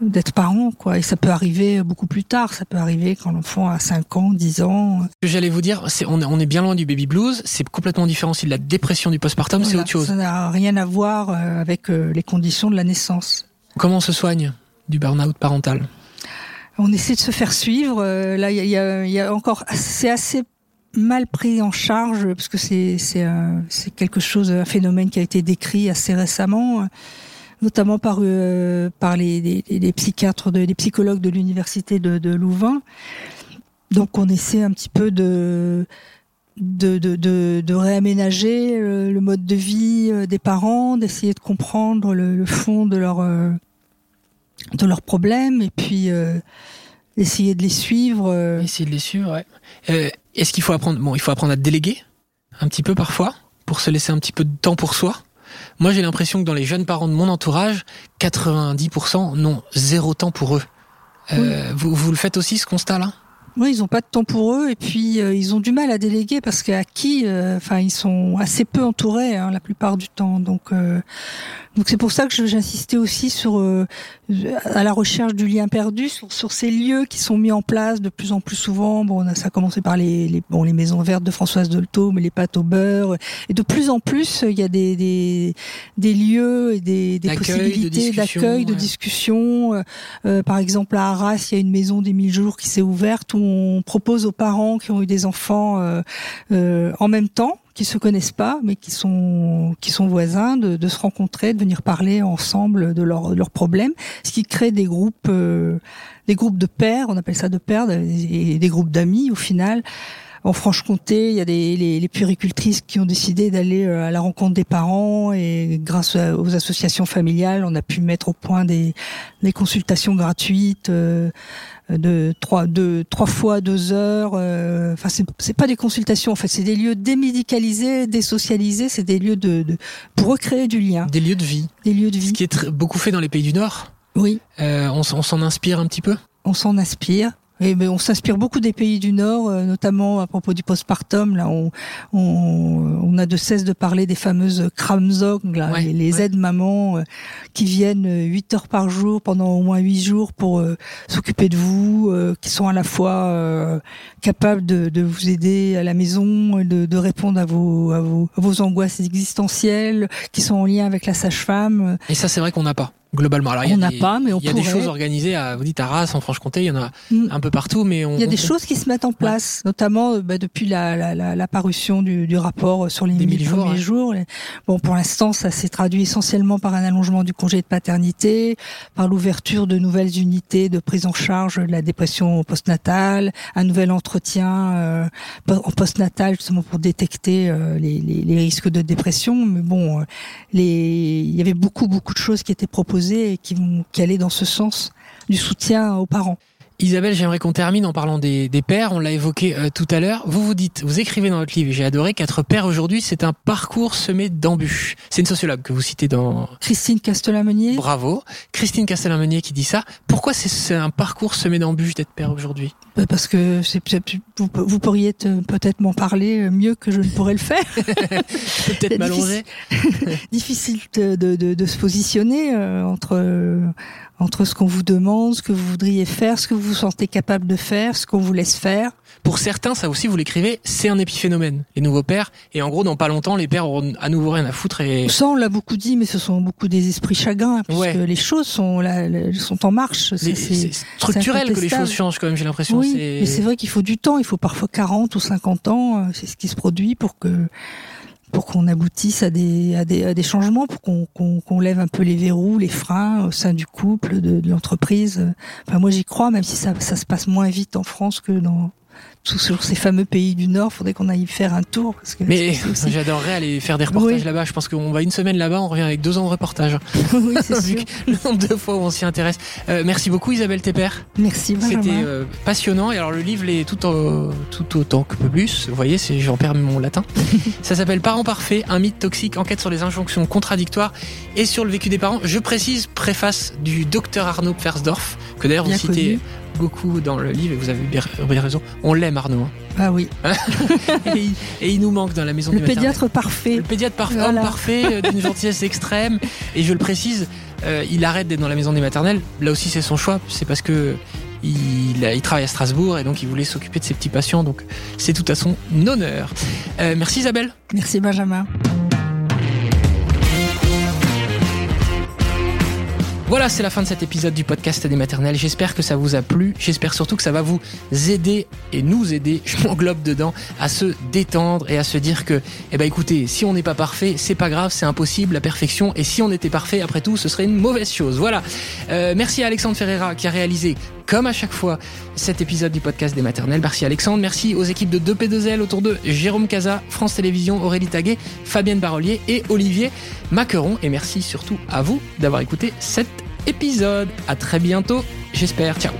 d'être parent quoi. Et ça peut arriver beaucoup plus tard. Ça peut arriver quand l'enfant a 5 ans 10 ans. J'allais vous dire c'est on, on, est bien loin du baby blues. C'est complètement différent. De la dépression du postpartum. C'est autre chose. ça n'a rien à voir euh, avec euh, les conditions de la naissance. Comment on se soigne du burn-out parental? On essaie de se faire suivre là il y a, y a encore c'est assez mal pris en charge parce que c'est c'est c'est quelque chose un phénomène qui a été décrit assez récemment notamment par euh, par les, les, psychiatres de, les psychologues de l'université de, de Louvain donc on essaie un petit peu de de, de, de, réaménager le, le, mode de vie euh, des parents, d'essayer de comprendre le, le, fond de leur euh, de leurs problèmes et puis euh, essayer de les suivre. Euh. Essayer de les suivre. Euh, Est-ce qu'il faut apprendre Bon, il faut apprendre à déléguer un petit peu parfois pour se laisser un petit peu de temps pour soi. Moi, j'ai l'impression que dans les jeunes parents de mon entourage, 90% n'ont zéro temps pour eux. Euh, oui. vous, vous le faites aussi ce constat-là? Oui, ils ont pas de temps pour eux et puis euh, ils ont du mal à déléguer parce qu'à qui, euh, enfin, ils sont assez peu entourés hein, la plupart du temps. Donc, euh, donc c'est pour ça que j'insistais aussi sur euh, à la recherche du lien perdu, sur, sur, ces lieux qui sont mis en place de plus en plus souvent. Bon, ça a commencé par les, les, bon, les maisons vertes de Françoise Dolto, mais les pâtes au beurre. Et de plus en plus, il y a des, des, des lieux et des, des possibilités d'accueil, de ouais. discussion. Euh, par exemple, à Arras, il y a une maison des mille jours qui s'est ouverte où on propose aux parents qui ont eu des enfants euh, en même temps qui se connaissent pas, mais qui sont qui sont voisins, de, de se rencontrer, de venir parler ensemble de leurs leurs problèmes, ce qui crée des groupes euh, des groupes de pères, on appelle ça de pères, et des groupes d'amis au final. En Franche-Comté, il y a des, les, les puéricultrices qui ont décidé d'aller à la rencontre des parents et grâce aux associations familiales, on a pu mettre au point des, des consultations gratuites. Euh, de trois, de trois fois deux heures. Euh, enfin, c'est, c'est pas des consultations. En fait, c'est des lieux démédicalisés, désocialisés. C'est des lieux de, de, pour recréer du lien. Des lieux de vie. Des lieux de vie. Ce qui est très, beaucoup fait dans les pays du Nord. Oui. Euh, on, on s'en inspire un petit peu? On s'en inspire. Et on s'inspire beaucoup des pays du Nord, euh, notamment à propos du postpartum. Là, on, on, on, a de cesse de parler des fameuses Kramzog, là, ouais, les, les ouais. aides-mamans euh, qui viennent 8 heures par jour pendant au moins 8 jours pour euh, s'occuper de vous, euh, qui sont à la fois euh, capables de, de, vous aider à la maison, de, de répondre à vos, à vos, à vos angoisses existentielles, qui sont en lien avec la sage-femme. Et ça, c'est vrai qu'on n'a pas globalement. Alors, on n'a pas, mais on Il y a pourrait. des choses organisées à, vous dites à Arras, en Franche-Comté, il y en a Mm. un peu partout, mais on. Il y a des choses qui se mettent en place, notamment euh, bah, depuis la, la, la, la parution du, du rapport sur les Des 1000 mille jours, premiers ouais. jours. Bon, pour l'instant, ça s'est traduit essentiellement par un allongement du congé de paternité, par l'ouverture de nouvelles unités de prise en charge de la dépression postnatale, un nouvel entretien euh, en postnatal justement pour détecter euh, les, les, les risques de dépression. Mais bon, euh, les, il y avait beaucoup beaucoup de choses qui étaient proposées et qui qui allaient dans ce sens du soutien aux parents. Isabelle, j'aimerais qu'on termine en parlant des, des pères. On l'a évoqué euh, tout à l'heure. Vous vous dites, vous écrivez dans votre livre, et j'ai adoré qu'être père aujourd'hui, c'est un parcours semé d'embûches. C'est une sociologue que vous citez dans Christine Castellamenier. Bravo. Christine Castellan-Meunier qui dit ça. Pourquoi c'est- un parcours semé d'embûches d'être père aujourd'hui? Bah, Parce que vous, vous pourriez peut-être m'en parler mieux que je ne pourrais le faire. Peut-être m'allonger. Difficile de, de, de, de se positionner euh, entre entre ce qu'on vous demande, ce que vous voudriez faire, ce que vous vous sentez capable de faire, ce qu'on vous laisse faire. Pour certains, ça aussi, vous l'écrivez, c'est un épiphénomène, les nouveaux pères. Et en gros, dans pas longtemps, les pères auront à nouveau rien à foutre. Et... Ça, on l'a beaucoup dit, mais ce sont beaucoup des esprits chagrins, parce Ouais. que les choses sont, là, sont en marche. C'est- structurel que les choses changent quand même, j'ai l'impression. Oui, mais c'est vrai qu'il faut du temps. Il faut parfois 40 ou 50 ans. euh, C'est ce qui se produit pour que pour qu'on aboutisse à des, à des, à des changements, pour qu'on qu'on lève un peu les verrous, les freins au sein du couple, de, de l'entreprise. Enfin, moi, j'y crois, même si ça, ça se passe moins vite en France que dans tous sur ces fameux pays du Nord. Faudrait qu'on aille faire un tour. Parce que Mais aussi- j'adorerais aller faire des reportages Oui. là-bas. Je pense qu'on va une semaine là-bas, on revient avec deux ans de reportage. oui, c'est sûr. le nombre de fois où on s'y intéresse. Euh, merci beaucoup Isabelle Tepper. Merci, C'était euh, passionnant. Et alors le livre est tout, en- tout autant que plus. Vous voyez, j'en perds mon latin. Ça s'appelle Parents parfaits, un mythe toxique, enquête sur les injonctions contradictoires et sur le vécu des parents. Je précise, préface du docteur Arnaud Pfersdorf, que d'ailleurs vous citez. Beaucoup dans le livre et vous avez bien bien raison. On l'aime Arnaud. hein. Ah oui, et, il, et il nous manque dans la maison le du maternel. pédiatre parfait. Le pédiatre parfait, Voilà. parfait, euh, d'une gentillesse extrême. Et je le précise, euh, il arrête d'être dans la maison des maternelles. Là aussi, c'est son choix. C'est parce que il travaille à Strasbourg et donc il voulait s'occuper de ses petits patients. Donc c'est tout à son honneur. Euh, merci Isabelle. Merci, Benjamin. Voilà, c'est la fin de cet épisode du podcast des maternelles. J'espère que ça vous a plu. J'espère surtout que ça va vous aider et nous aider, je m'englobe dedans, à se détendre et à se dire que, eh ben écoutez, si on n'est pas parfait, c'est pas grave, c'est impossible, la perfection. Et si on était parfait, après tout, ce serait une mauvaise chose. Voilà. Euh, merci à Alexandre Ferreira qui a réalisé, comme à chaque fois, cet épisode du podcast des maternelles. Merci Alexandre. Merci aux équipes de 2P2L autour de Jérôme Casa, France Télévisions, Aurélie Taguet, Fabienne Barollier et Olivier Maqueron. Et merci surtout à vous d'avoir écouté cet épisode. À très bientôt, j'espère. Ciao.